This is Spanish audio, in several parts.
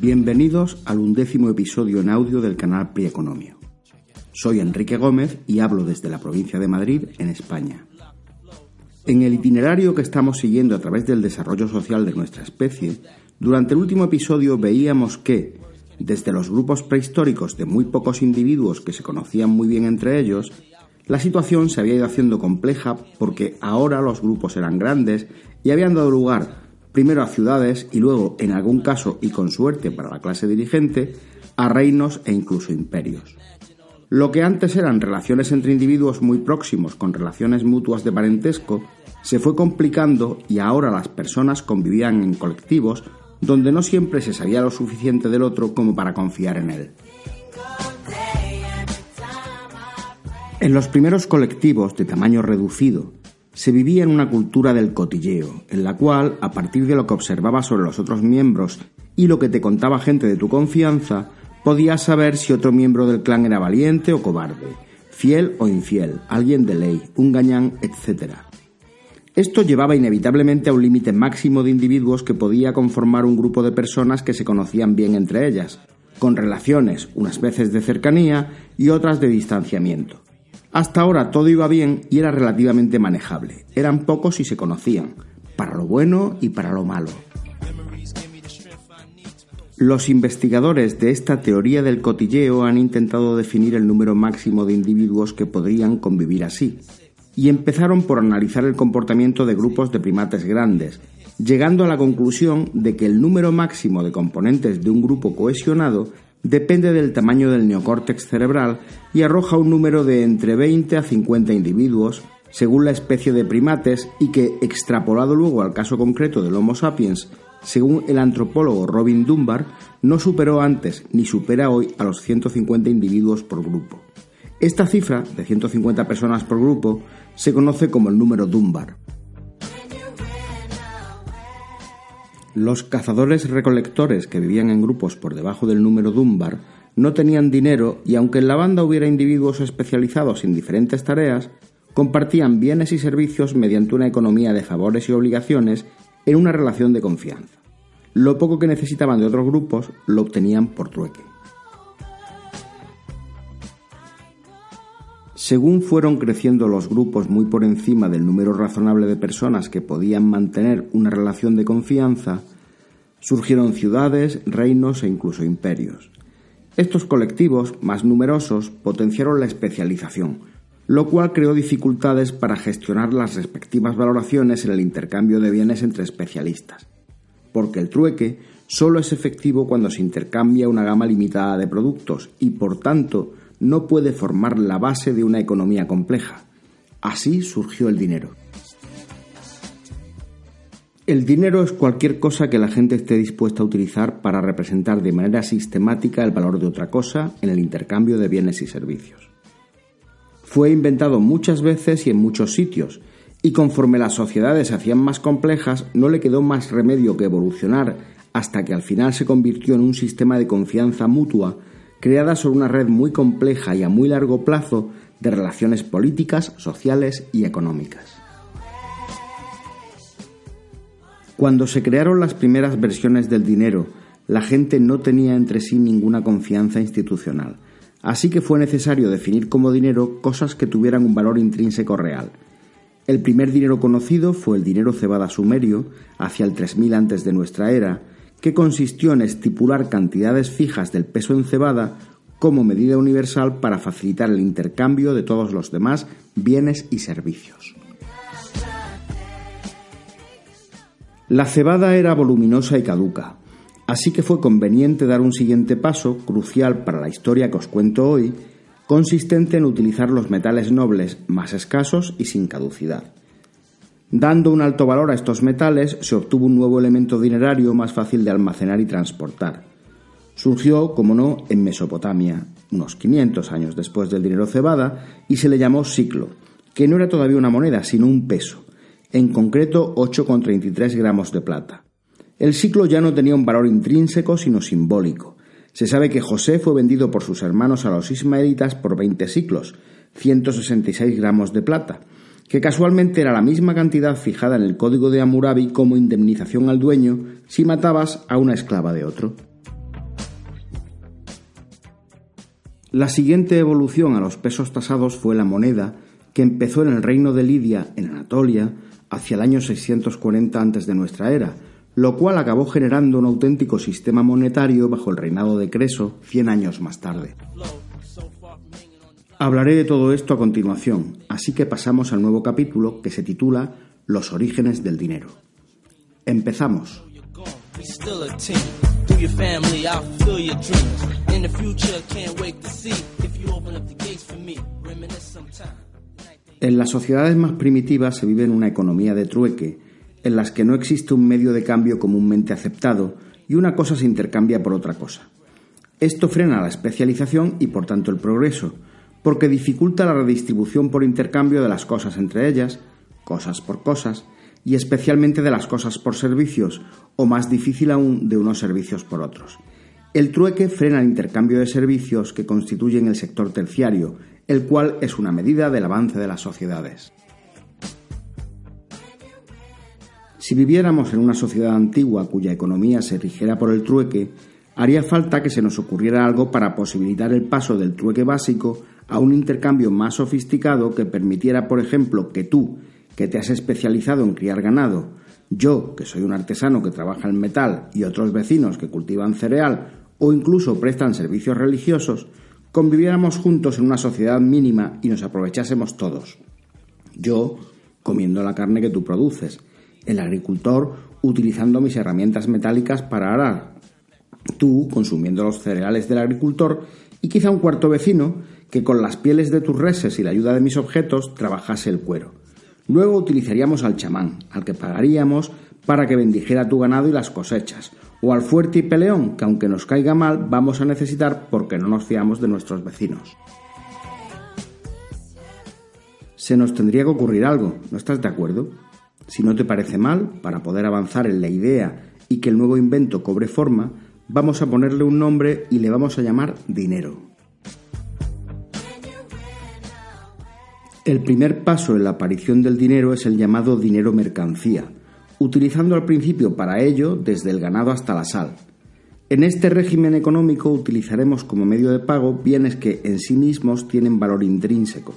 Bienvenidos al undécimo episodio en audio del canal Prieconomio. Soy Enrique Gómez y hablo desde la provincia de Madrid, en España. En el itinerario que estamos siguiendo a través del desarrollo social de nuestra especie, durante el último episodio veíamos que, desde los grupos prehistóricos de muy pocos individuos que se conocían muy bien entre ellos, la situación se había ido haciendo compleja porque ahora los grupos eran grandes y habían dado lugar primero a ciudades y luego, en algún caso y con suerte para la clase dirigente, a reinos e incluso imperios. Lo que antes eran relaciones entre individuos muy próximos con relaciones mutuas de parentesco, se fue complicando y ahora las personas convivían en colectivos donde no siempre se sabía lo suficiente del otro como para confiar en él. En los primeros colectivos de tamaño reducido, se vivía en una cultura del cotilleo, en la cual, a partir de lo que observabas sobre los otros miembros y lo que te contaba gente de tu confianza, podías saber si otro miembro del clan era valiente o cobarde, fiel o infiel, alguien de ley, un gañán, etc. Esto llevaba inevitablemente a un límite máximo de individuos que podía conformar un grupo de personas que se conocían bien entre ellas, con relaciones unas veces de cercanía y otras de distanciamiento. Hasta ahora todo iba bien y era relativamente manejable. Eran pocos y se conocían, para lo bueno y para lo malo. Los investigadores de esta teoría del cotilleo han intentado definir el número máximo de individuos que podrían convivir así, y empezaron por analizar el comportamiento de grupos de primates grandes, llegando a la conclusión de que el número máximo de componentes de un grupo cohesionado depende del tamaño del neocórtex cerebral y arroja un número de entre 20 a 50 individuos, según la especie de primates, y que, extrapolado luego al caso concreto del Homo sapiens, según el antropólogo Robin Dunbar, no superó antes ni supera hoy a los 150 individuos por grupo. Esta cifra, de 150 personas por grupo, se conoce como el número Dunbar. Los cazadores recolectores que vivían en grupos por debajo del número Dunbar no tenían dinero y aunque en la banda hubiera individuos especializados en diferentes tareas, compartían bienes y servicios mediante una economía de favores y obligaciones en una relación de confianza. Lo poco que necesitaban de otros grupos lo obtenían por trueque. Según fueron creciendo los grupos muy por encima del número razonable de personas que podían mantener una relación de confianza, surgieron ciudades, reinos e incluso imperios. Estos colectivos, más numerosos, potenciaron la especialización, lo cual creó dificultades para gestionar las respectivas valoraciones en el intercambio de bienes entre especialistas, porque el trueque solo es efectivo cuando se intercambia una gama limitada de productos y, por tanto, no puede formar la base de una economía compleja. Así surgió el dinero. El dinero es cualquier cosa que la gente esté dispuesta a utilizar para representar de manera sistemática el valor de otra cosa en el intercambio de bienes y servicios. Fue inventado muchas veces y en muchos sitios, y conforme las sociedades se hacían más complejas, no le quedó más remedio que evolucionar hasta que al final se convirtió en un sistema de confianza mutua creada sobre una red muy compleja y a muy largo plazo de relaciones políticas, sociales y económicas. Cuando se crearon las primeras versiones del dinero, la gente no tenía entre sí ninguna confianza institucional, así que fue necesario definir como dinero cosas que tuvieran un valor intrínseco real. El primer dinero conocido fue el dinero cebada sumerio, hacia el 3000 antes de nuestra era, que consistió en estipular cantidades fijas del peso en cebada como medida universal para facilitar el intercambio de todos los demás bienes y servicios. La cebada era voluminosa y caduca. Así que fue conveniente dar un siguiente paso, crucial para la historia que os cuento hoy, consistente en utilizar los metales nobles más escasos y sin caducidad. Dando un alto valor a estos metales, se obtuvo un nuevo elemento dinerario más fácil de almacenar y transportar. Surgió, como no, en Mesopotamia, unos 500 años después del dinero cebada, y se le llamó siclo, que no era todavía una moneda, sino un peso, en concreto 8,33 gramos de plata. El ciclo ya no tenía un valor intrínseco, sino simbólico. Se sabe que José fue vendido por sus hermanos a los ismaelitas por 20 ciclos, 166 gramos de plata, que casualmente era la misma cantidad fijada en el código de Hammurabi como indemnización al dueño si matabas a una esclava de otro. La siguiente evolución a los pesos tasados fue la moneda, que empezó en el reino de Lidia, en Anatolia, hacia el año 640 antes de nuestra era, lo cual acabó generando un auténtico sistema monetario bajo el reinado de Creso 100 años más tarde. Hablaré de todo esto a continuación, así que pasamos al nuevo capítulo que se titula Los orígenes del dinero. Empezamos. En las sociedades más primitivas se vive en una economía de trueque, en las que no existe un medio de cambio comúnmente aceptado y una cosa se intercambia por otra cosa. Esto frena la especialización y por tanto el progreso, porque dificulta la redistribución por intercambio de las cosas entre ellas, cosas por cosas, y especialmente de las cosas por servicios, o más difícil aún, de unos servicios por otros. El trueque frena el intercambio de servicios que constituyen el sector terciario, el cual es una medida del avance de las sociedades. Si viviéramos en una sociedad antigua cuya economía se rigiera por el trueque, haría falta que se nos ocurriera algo para posibilitar el paso del trueque básico a un intercambio más sofisticado que permitiera, por ejemplo, que tú, que te has especializado en criar ganado, yo, que soy un artesano que trabaja en metal, y otros vecinos que cultivan cereal o incluso prestan servicios religiosos, conviviéramos juntos en una sociedad mínima y nos aprovechásemos todos. Yo, comiendo la carne que tú produces, el agricultor utilizando mis herramientas metálicas para arar, tú consumiendo los cereales del agricultor y quizá un cuarto vecino que con las pieles de tus reses y la ayuda de mis objetos trabajase el cuero. Luego utilizaríamos al chamán, al que pagaríamos para que bendijera tu ganado y las cosechas, o al fuerte y peleón, que aunque nos caiga mal, vamos a necesitar porque no nos fiamos de nuestros vecinos. Se nos tendría que ocurrir algo, ¿no estás de acuerdo? Si no te parece mal, para poder avanzar en la idea y que el nuevo invento cobre forma, vamos a ponerle un nombre y le vamos a llamar dinero. El primer paso en la aparición del dinero es el llamado dinero mercancía, utilizando al principio para ello desde el ganado hasta la sal. En este régimen económico utilizaremos como medio de pago bienes que en sí mismos tienen valor intrínseco.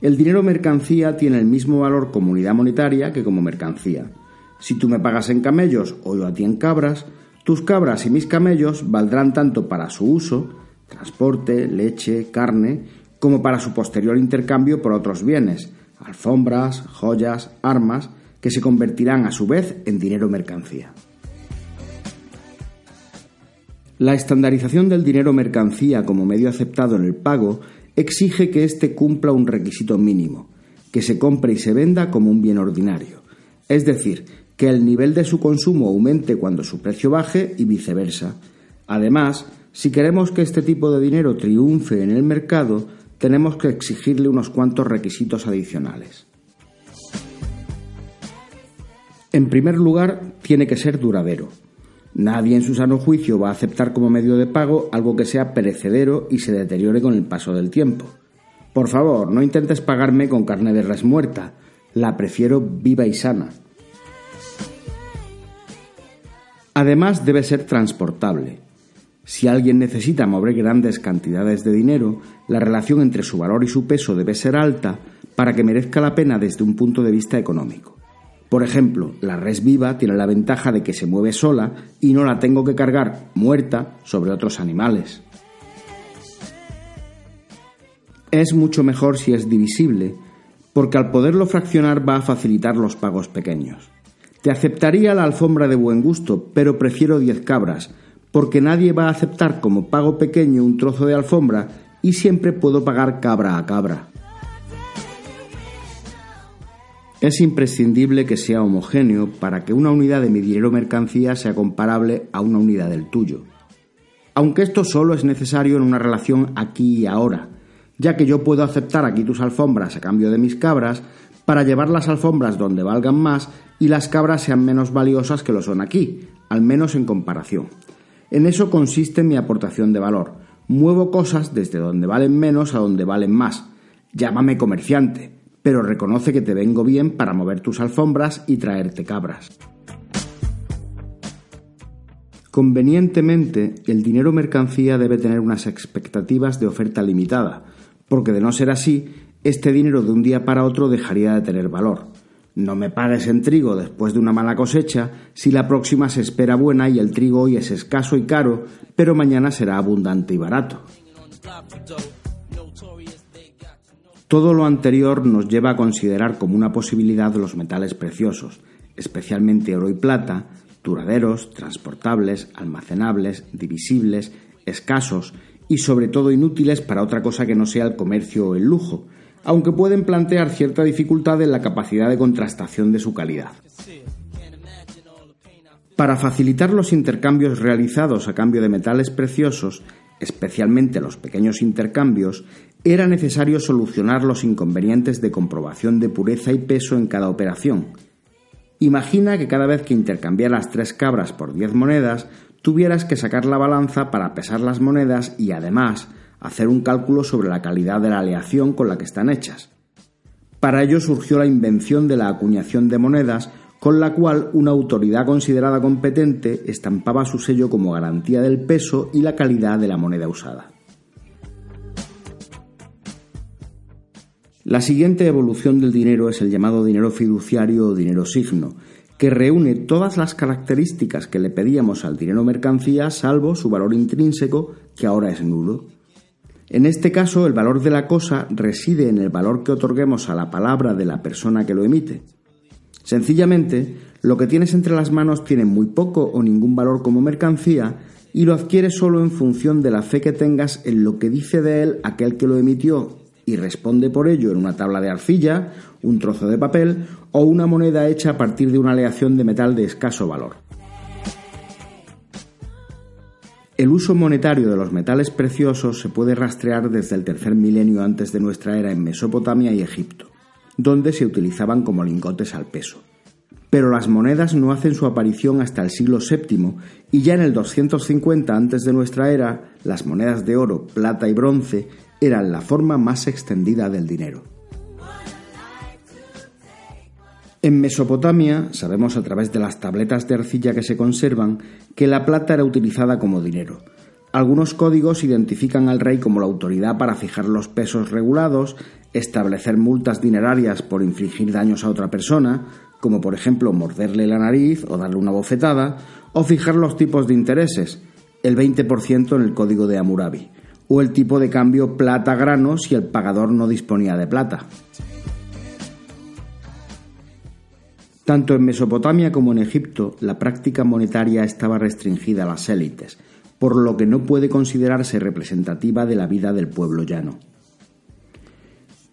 El dinero mercancía tiene el mismo valor como unidad monetaria que como mercancía. Si tú me pagas en camellos o yo a ti en cabras, tus cabras y mis camellos valdrán tanto para su uso, transporte, leche, carne, como para su posterior intercambio por otros bienes, alfombras, joyas, armas, que se convertirán a su vez en dinero mercancía. La estandarización del dinero mercancía como medio aceptado en el pago exige que éste cumpla un requisito mínimo, que se compre y se venda como un bien ordinario, es decir, que el nivel de su consumo aumente cuando su precio baje y viceversa. Además, si queremos que este tipo de dinero triunfe en el mercado, tenemos que exigirle unos cuantos requisitos adicionales. En primer lugar, tiene que ser duradero. Nadie en su sano juicio va a aceptar como medio de pago algo que sea perecedero y se deteriore con el paso del tiempo. Por favor, no intentes pagarme con carne de res muerta, la prefiero viva y sana. Además debe ser transportable. Si alguien necesita mover grandes cantidades de dinero, la relación entre su valor y su peso debe ser alta para que merezca la pena desde un punto de vista económico. Por ejemplo, la res viva tiene la ventaja de que se mueve sola y no la tengo que cargar muerta sobre otros animales. Es mucho mejor si es divisible, porque al poderlo fraccionar va a facilitar los pagos pequeños. Te aceptaría la alfombra de buen gusto, pero prefiero diez cabras, porque nadie va a aceptar como pago pequeño un trozo de alfombra y siempre puedo pagar cabra a cabra. Es imprescindible que sea homogéneo para que una unidad de mi dinero mercancía sea comparable a una unidad del tuyo. Aunque esto solo es necesario en una relación aquí y ahora, ya que yo puedo aceptar aquí tus alfombras a cambio de mis cabras para llevar las alfombras donde valgan más y las cabras sean menos valiosas que lo son aquí, al menos en comparación. En eso consiste mi aportación de valor. Muevo cosas desde donde valen menos a donde valen más. Llámame comerciante, pero reconoce que te vengo bien para mover tus alfombras y traerte cabras. Convenientemente, el dinero mercancía debe tener unas expectativas de oferta limitada, porque de no ser así, este dinero de un día para otro dejaría de tener valor. No me pagues en trigo después de una mala cosecha si la próxima se espera buena y el trigo hoy es escaso y caro, pero mañana será abundante y barato. Todo lo anterior nos lleva a considerar como una posibilidad los metales preciosos, especialmente oro y plata, duraderos, transportables, almacenables, divisibles, escasos y sobre todo inútiles para otra cosa que no sea el comercio o el lujo, aunque pueden plantear cierta dificultad en la capacidad de contrastación de su calidad. Para facilitar los intercambios realizados a cambio de metales preciosos, especialmente los pequeños intercambios, era necesario solucionar los inconvenientes de comprobación de pureza y peso en cada operación. Imagina que cada vez que intercambiaras tres cabras por diez monedas, tuvieras que sacar la balanza para pesar las monedas y además hacer un cálculo sobre la calidad de la aleación con la que están hechas. Para ello surgió la invención de la acuñación de monedas, con la cual una autoridad considerada competente estampaba su sello como garantía del peso y la calidad de la moneda usada. La siguiente evolución del dinero es el llamado dinero fiduciario o dinero signo, que reúne todas las características que le pedíamos al dinero mercancía salvo su valor intrínseco, que ahora es nulo. En este caso, el valor de la cosa reside en el valor que otorguemos a la palabra de la persona que lo emite. Sencillamente, lo que tienes entre las manos tiene muy poco o ningún valor como mercancía y lo adquieres solo en función de la fe que tengas en lo que dice de él aquel que lo emitió y responde por ello en una tabla de arcilla, un trozo de papel o una moneda hecha a partir de una aleación de metal de escaso valor. El uso monetario de los metales preciosos se puede rastrear desde el tercer milenio antes de nuestra era en Mesopotamia y Egipto donde se utilizaban como lingotes al peso. Pero las monedas no hacen su aparición hasta el siglo VII y ya en el 250 antes de nuestra era, las monedas de oro, plata y bronce eran la forma más extendida del dinero. En Mesopotamia sabemos a través de las tabletas de arcilla que se conservan que la plata era utilizada como dinero, algunos códigos identifican al rey como la autoridad para fijar los pesos regulados, establecer multas dinerarias por infligir daños a otra persona, como por ejemplo morderle la nariz o darle una bofetada, o fijar los tipos de intereses, el 20% en el código de Hammurabi, o el tipo de cambio plata-grano si el pagador no disponía de plata. Tanto en Mesopotamia como en Egipto, la práctica monetaria estaba restringida a las élites, por lo que no puede considerarse representativa de la vida del pueblo llano.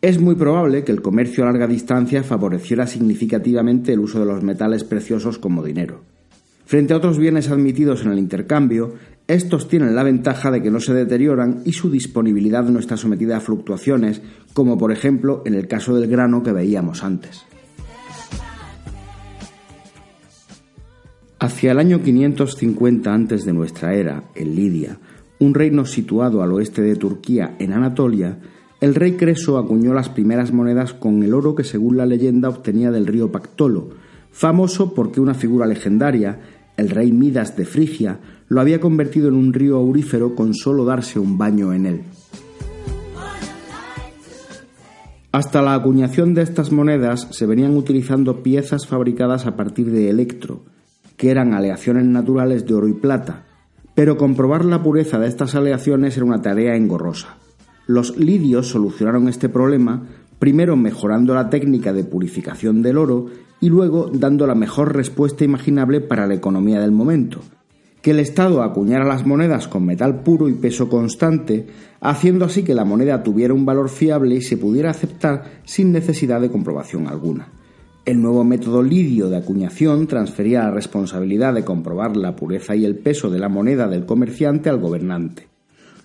Es muy probable que el comercio a larga distancia favoreciera significativamente el uso de los metales preciosos como dinero. Frente a otros bienes admitidos en el intercambio, estos tienen la ventaja de que no se deterioran y su disponibilidad no está sometida a fluctuaciones, como por ejemplo en el caso del grano que veíamos antes. Hacia el año 550 antes de nuestra era, en Lidia, un reino situado al oeste de Turquía, en Anatolia, el rey Creso acuñó las primeras monedas con el oro que según la leyenda obtenía del río Pactolo, famoso porque una figura legendaria, el rey Midas de Frigia, lo había convertido en un río aurífero con solo darse un baño en él. Hasta la acuñación de estas monedas se venían utilizando piezas fabricadas a partir de electro, que eran aleaciones naturales de oro y plata, pero comprobar la pureza de estas aleaciones era una tarea engorrosa. Los lidios solucionaron este problema primero mejorando la técnica de purificación del oro y luego dando la mejor respuesta imaginable para la economía del momento, que el Estado acuñara las monedas con metal puro y peso constante, haciendo así que la moneda tuviera un valor fiable y se pudiera aceptar sin necesidad de comprobación alguna. El nuevo método lidio de acuñación transfería la responsabilidad de comprobar la pureza y el peso de la moneda del comerciante al gobernante,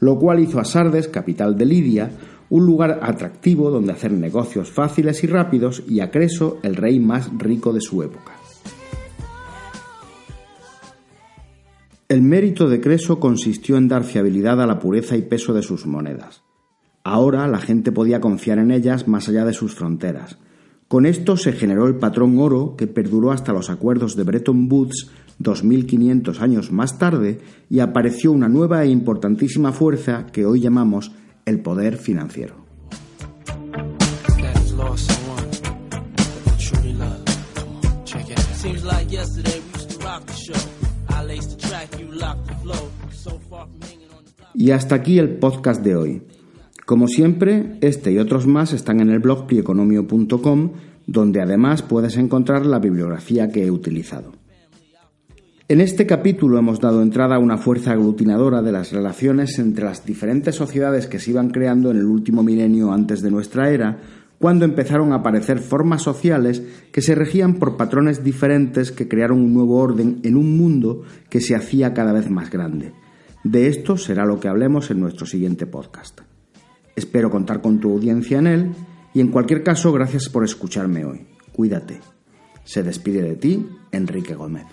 lo cual hizo a Sardes, capital de Lidia, un lugar atractivo donde hacer negocios fáciles y rápidos y a Creso el rey más rico de su época. El mérito de Creso consistió en dar fiabilidad a la pureza y peso de sus monedas. Ahora la gente podía confiar en ellas más allá de sus fronteras. Con esto se generó el patrón oro que perduró hasta los acuerdos de Bretton Woods 2500 años más tarde y apareció una nueva e importantísima fuerza que hoy llamamos el poder financiero. Y hasta aquí el podcast de hoy. Como siempre, este y otros más están en el blog prieconomio.com, donde además puedes encontrar la bibliografía que he utilizado. En este capítulo hemos dado entrada a una fuerza aglutinadora de las relaciones entre las diferentes sociedades que se iban creando en el último milenio antes de nuestra era, cuando empezaron a aparecer formas sociales que se regían por patrones diferentes que crearon un nuevo orden en un mundo que se hacía cada vez más grande. De esto será lo que hablemos en nuestro siguiente podcast. Espero contar con tu audiencia en él y en cualquier caso gracias por escucharme hoy. Cuídate. Se despide de ti Enrique Gómez.